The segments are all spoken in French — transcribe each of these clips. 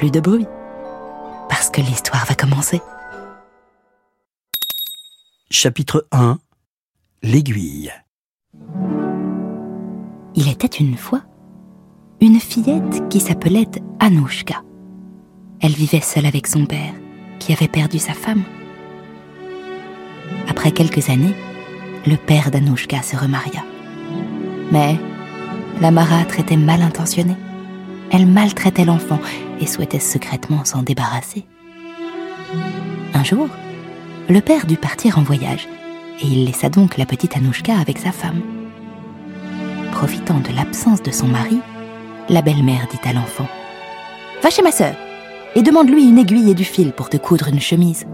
Plus de bruit, parce que l'histoire va commencer. Chapitre 1 L'aiguille. Il était une fois une fillette qui s'appelait Anouchka. Elle vivait seule avec son père, qui avait perdu sa femme. Après quelques années, le père d'Anouchka se remaria. Mais la marâtre était mal intentionnée. Elle maltraitait l'enfant et souhaitait secrètement s'en débarrasser. Un jour, le père dut partir en voyage et il laissa donc la petite Anouchka avec sa femme. Profitant de l'absence de son mari, la belle-mère dit à l'enfant Va chez ma sœur et demande-lui une aiguille et du fil pour te coudre une chemise.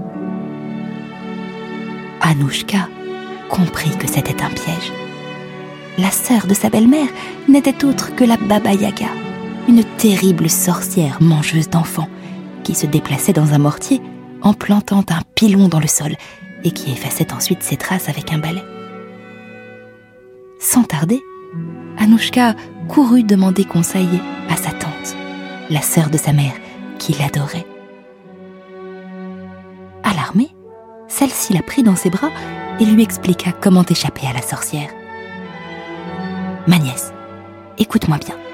Anouchka comprit que c'était un piège. La sœur de sa belle-mère n'était autre que la Baba Yaga, une terrible sorcière mangeuse d'enfants qui se déplaçait dans un mortier en plantant un pilon dans le sol et qui effaçait ensuite ses traces avec un balai. Sans tarder, Anouchka courut demander conseil à sa tante, la sœur de sa mère, qui l'adorait. Alarmée, celle-ci la prit dans ses bras et lui expliqua comment échapper à la sorcière. Ma nièce, écoute-moi bien.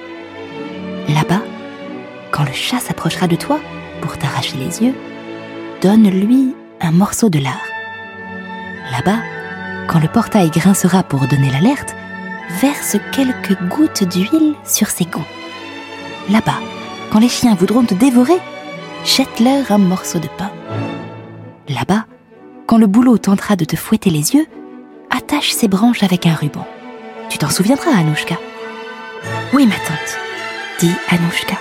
Là-bas, quand le chat s'approchera de toi pour t'arracher les yeux, donne-lui un morceau de lard. Là-bas, quand le portail grincera pour donner l'alerte, verse quelques gouttes d'huile sur ses gonds. Là-bas, quand les chiens voudront te dévorer, jette-leur un morceau de pain. Là-bas, quand le boulot tentera de te fouetter les yeux, attache ses branches avec un ruban. Tu t'en souviendras, Anouchka? Oui, ma tante, dit Anouchka.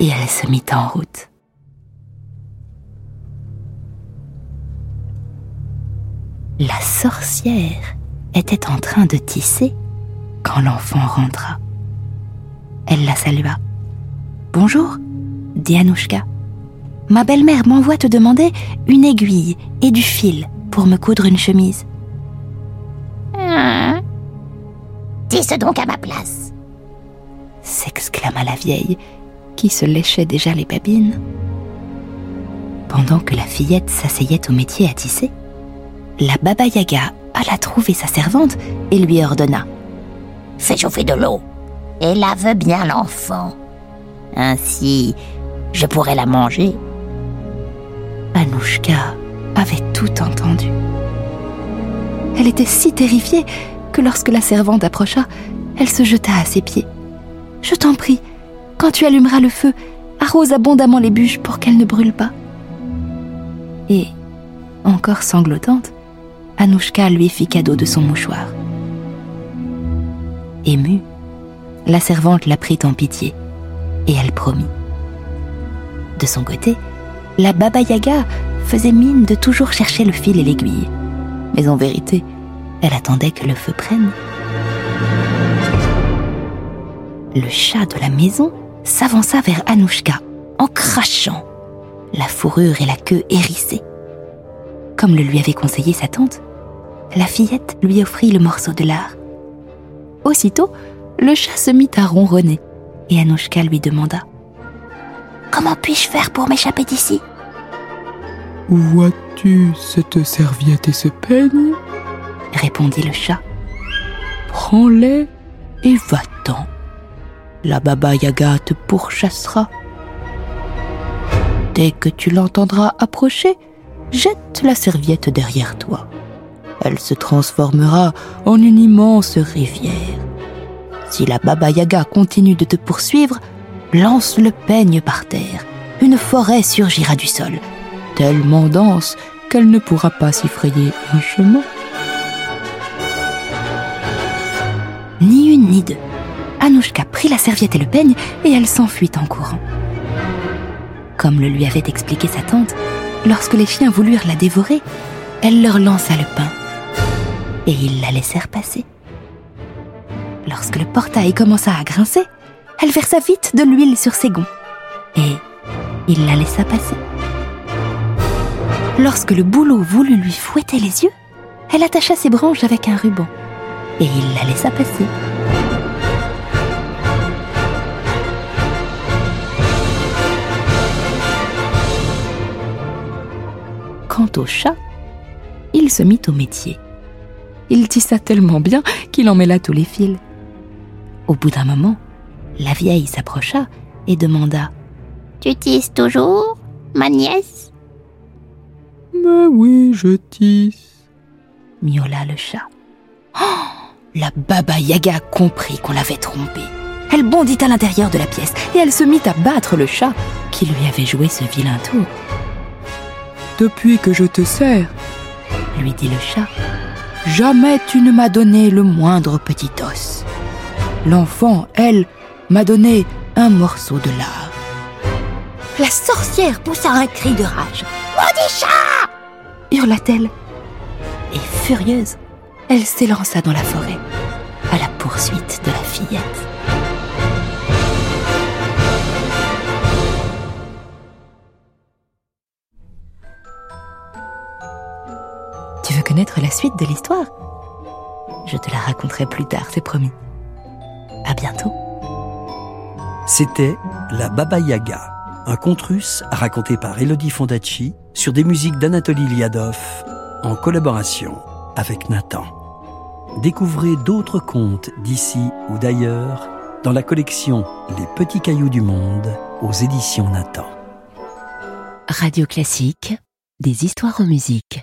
Et elle se mit en route. La sorcière était en train de tisser quand l'enfant rentra. Elle la salua. Bonjour, dit Anouchka. Ma belle-mère m'envoie te demander une aiguille et du fil pour me coudre une chemise. Hein Dis-ce donc à ma place. s'exclama la vieille, qui se léchait déjà les babines. Pendant que la fillette s'asseyait au métier à tisser, la Baba Yaga alla trouver sa servante et lui ordonna Fais chauffer de l'eau et lave bien l'enfant. Ainsi, je pourrai la manger. Anouchka avait tout entendu. Elle était si terrifiée que lorsque la servante approcha, elle se jeta à ses pieds. Je t'en prie, quand tu allumeras le feu, arrose abondamment les bûches pour qu'elles ne brûlent pas. Et, encore sanglotante, Anouchka lui fit cadeau de son mouchoir. Émue, la servante la prit en pitié et elle promit. De son côté, la Baba Yaga faisait mine de toujours chercher le fil et l'aiguille. Mais en vérité, elle attendait que le feu prenne. Le chat de la maison s'avança vers Anouchka en crachant, la fourrure et la queue hérissées. Comme le lui avait conseillé sa tante, la fillette lui offrit le morceau de lard. Aussitôt, le chat se mit à ronronner et Anouchka lui demanda Comment puis-je faire pour m'échapper d'ici? Vois-tu cette serviette et ce peigne? répondit le chat. Prends-les et va-t'en. La Baba Yaga te pourchassera. Dès que tu l'entendras approcher, jette la serviette derrière toi. Elle se transformera en une immense rivière. Si la Baba Yaga continue de te poursuivre, lance le peigne par terre. Une forêt surgira du sol, tellement dense qu'elle ne pourra pas s'y frayer un chemin. Ni une ni deux. Anouchka prit la serviette et le peigne et elle s'enfuit en courant. Comme le lui avait expliqué sa tante, lorsque les chiens voulurent la dévorer, elle leur lança le pain et ils la laissèrent passer. Lorsque le portail commença à grincer, elle versa vite de l'huile sur ses gonds et il la laissa passer. Lorsque le bouleau voulut lui fouetter les yeux, elle attacha ses branches avec un ruban et il la laissa passer. Quant au chat, il se mit au métier. Il tissa tellement bien qu'il en mêla tous les fils. Au bout d'un moment, la vieille s'approcha et demanda Tu tisses toujours, ma nièce? Mais oui, je tisse. miaula le chat. Oh la baba Yaga comprit qu'on l'avait trompée. Elle bondit à l'intérieur de la pièce et elle se mit à battre le chat qui lui avait joué ce vilain tour. Depuis que je te sers, Lui dit le chat. jamais tu ne m'as donné le moindre petit os. L'enfant, elle, m'a donné un morceau de lard. La sorcière poussa un cri de rage. Maudit chat hurla-t-elle. Et furieuse, elle s'élança dans la forêt, à la poursuite de la fillette. Tu veux connaître la suite de l'histoire? Je te la raconterai plus tard, c'est promis. À bientôt. C'était La Baba Yaga, un conte russe raconté par Elodie Fondacci sur des musiques d'Anatoly Liadov en collaboration avec Nathan. Découvrez d'autres contes d'ici ou d'ailleurs dans la collection Les Petits Cailloux du Monde aux éditions Nathan. Radio Classique, des histoires en musique.